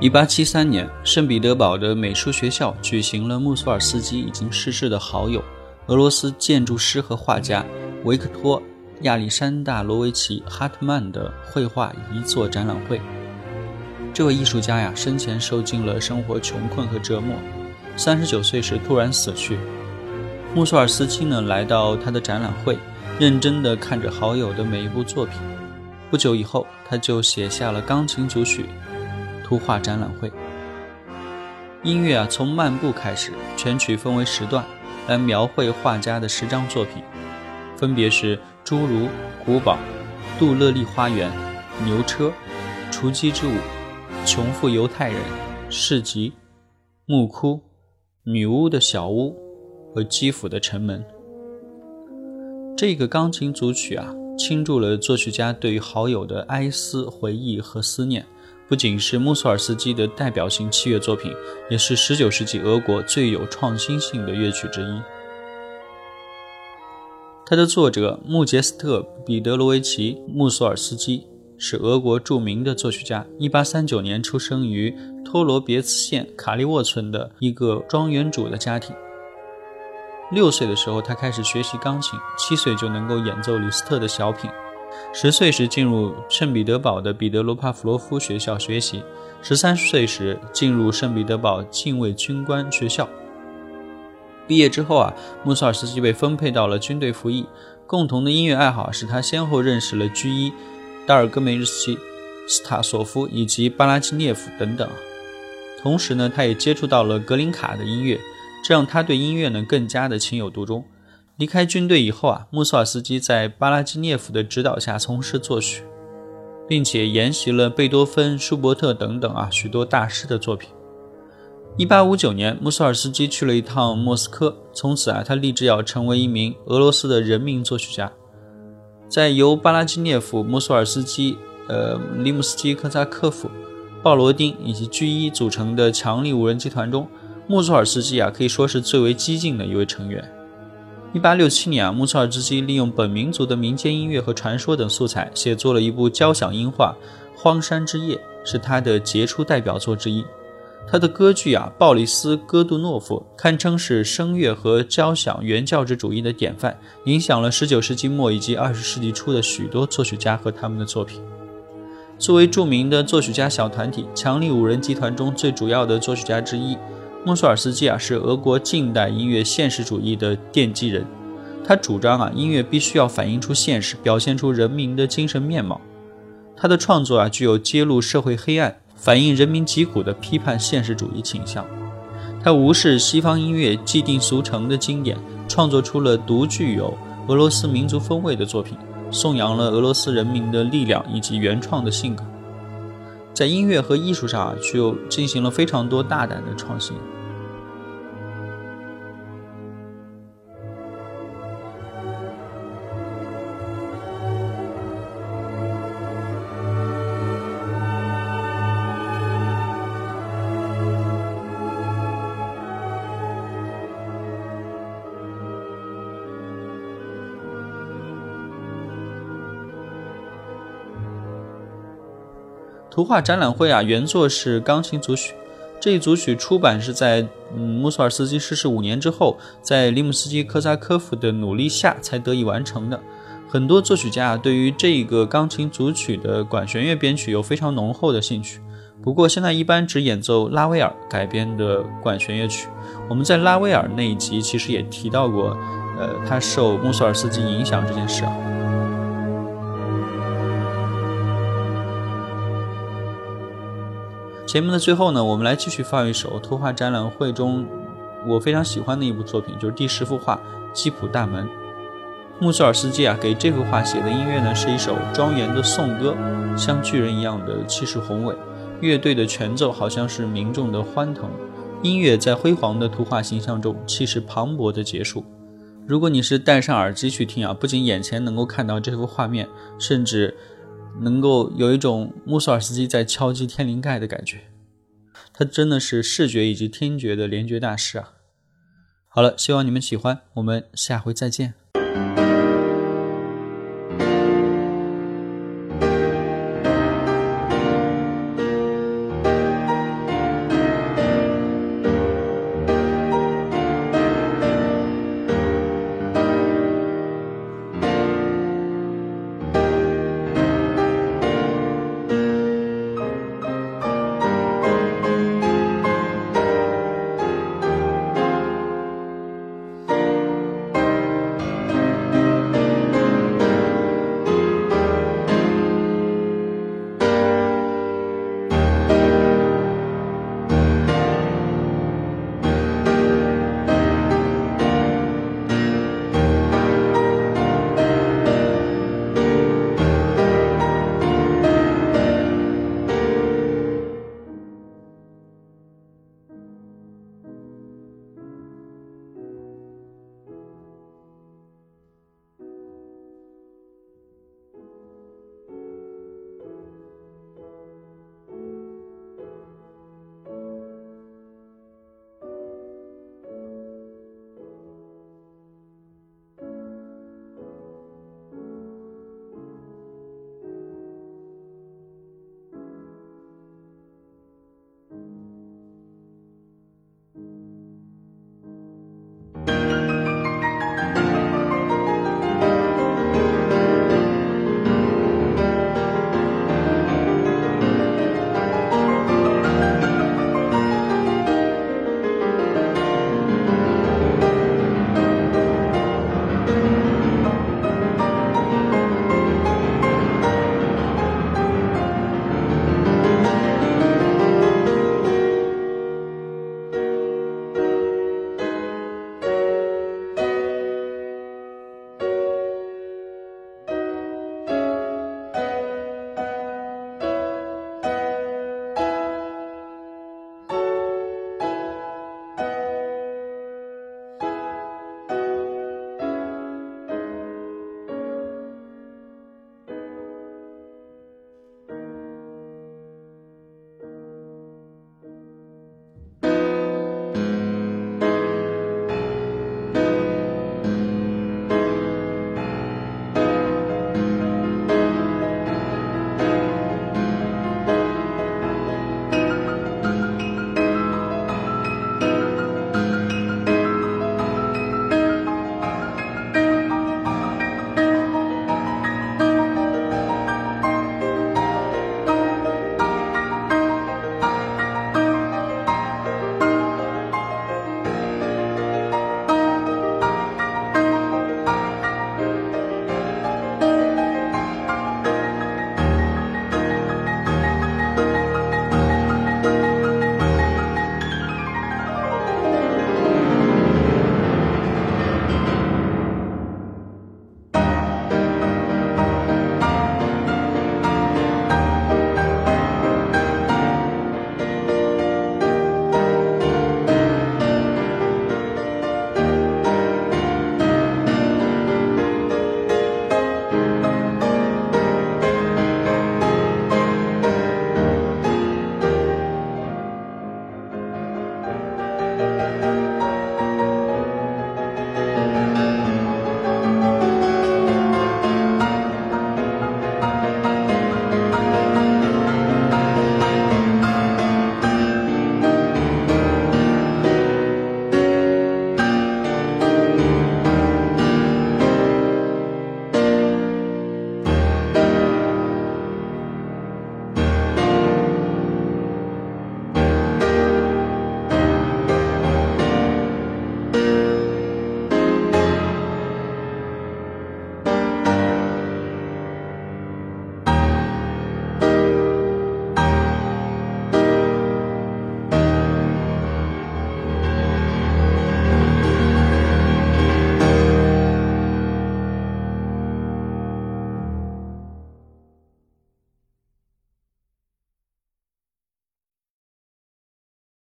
一八七三年，圣彼得堡的美术学校举行了穆索尔斯基已经逝世的好友、俄罗斯建筑师和画家维克托·亚历山大罗维奇·哈特曼的绘画遗作展览会。这位艺术家呀，生前受尽了生活穷困和折磨，三十九岁时突然死去。穆索尔斯基呢，来到他的展览会，认真地看着好友的每一部作品。不久以后，他就写下了钢琴组曲。图画展览会，音乐啊，从漫步开始，全曲分为时段，来描绘画家的十张作品，分别是侏儒、古堡、杜勒利花园、牛车、雏鸡之舞、穷富犹太人、市集、木窟、女巫的小屋和基辅的城门。这个钢琴组曲啊，倾注了作曲家对于好友的哀思、回忆和思念。不仅是穆索尔斯基的代表性器乐作品，也是19世纪俄国最有创新性的乐曲之一。它的作者穆杰斯特·彼得罗维奇·穆索尔斯基是俄国著名的作曲家。1839年出生于托罗别茨县卡利沃村的一个庄园主的家庭。六岁的时候，他开始学习钢琴，七岁就能够演奏李斯特的小品。十岁时进入圣彼得堡的彼得罗帕夫罗夫学校学习，十三岁时进入圣彼得堡禁卫军官学校。毕业之后啊，穆索尔斯基被分配到了军队服役。共同的音乐爱好使他先后认识了居伊、达尔戈梅日斯基、斯塔索夫以及巴拉基涅夫等等。同时呢，他也接触到了格林卡的音乐，这让他对音乐呢更加的情有独钟。离开军队以后啊，穆索尔斯基在巴拉基涅夫的指导下从事作曲，并且研习了贝多芬、舒伯特等等啊许多大师的作品。一八五九年，穆索尔斯基去了一趟莫斯科，从此啊，他立志要成为一名俄罗斯的人民作曲家。在由巴拉基涅夫、穆索尔斯基、呃利姆斯基科扎科夫、鲍罗丁以及居伊组成的强力五人集团中，穆索尔斯基啊可以说是最为激进的一位成员。一八六七年啊，穆索尔斯基利用本民族的民间音乐和传说等素材，写作了一部交响音画《荒山之夜》，是他的杰出代表作之一。他的歌剧啊，《鲍里斯·戈杜诺夫》堪称是声乐和交响原教旨主义的典范，影响了十九世纪末以及二十世纪初的许多作曲家和他们的作品。作为著名的作曲家小团体强力五人集团中最主要的作曲家之一。穆索尔斯基啊，是俄国近代音乐现实主义的奠基人。他主张啊，音乐必须要反映出现实，表现出人民的精神面貌。他的创作啊，具有揭露社会黑暗、反映人民疾苦的批判现实主义倾向。他无视西方音乐既定俗成的经典，创作出了独具有俄罗斯民族风味的作品，颂扬了俄罗斯人民的力量以及原创的性格。在音乐和艺术上啊，就进行了非常多大胆的创新。图画展览会啊，原作是钢琴组曲，这一组曲出版是在嗯穆索尔斯基逝世五年之后，在里姆斯基科扎科夫的努力下才得以完成的。很多作曲家啊对于这个钢琴组曲的管弦乐编曲有非常浓厚的兴趣，不过现在一般只演奏拉威尔改编的管弦乐曲。我们在拉威尔那一集其实也提到过，呃，他受穆索尔斯基影响这件事啊。节目的最后呢，我们来继续放一首图画展览会中我非常喜欢的一部作品，就是第十幅画《基普大门》。穆索尔斯基啊，给这幅画写的音乐呢，是一首庄严的颂歌，像巨人一样的气势宏伟。乐队的全奏好像是民众的欢腾，音乐在辉煌的图画形象中气势磅礴的结束。如果你是戴上耳机去听啊，不仅眼前能够看到这幅画面，甚至能够有一种穆索尔斯基在敲击天灵盖的感觉。他真的是视觉以及听觉的联觉大师啊！好了，希望你们喜欢，我们下回再见。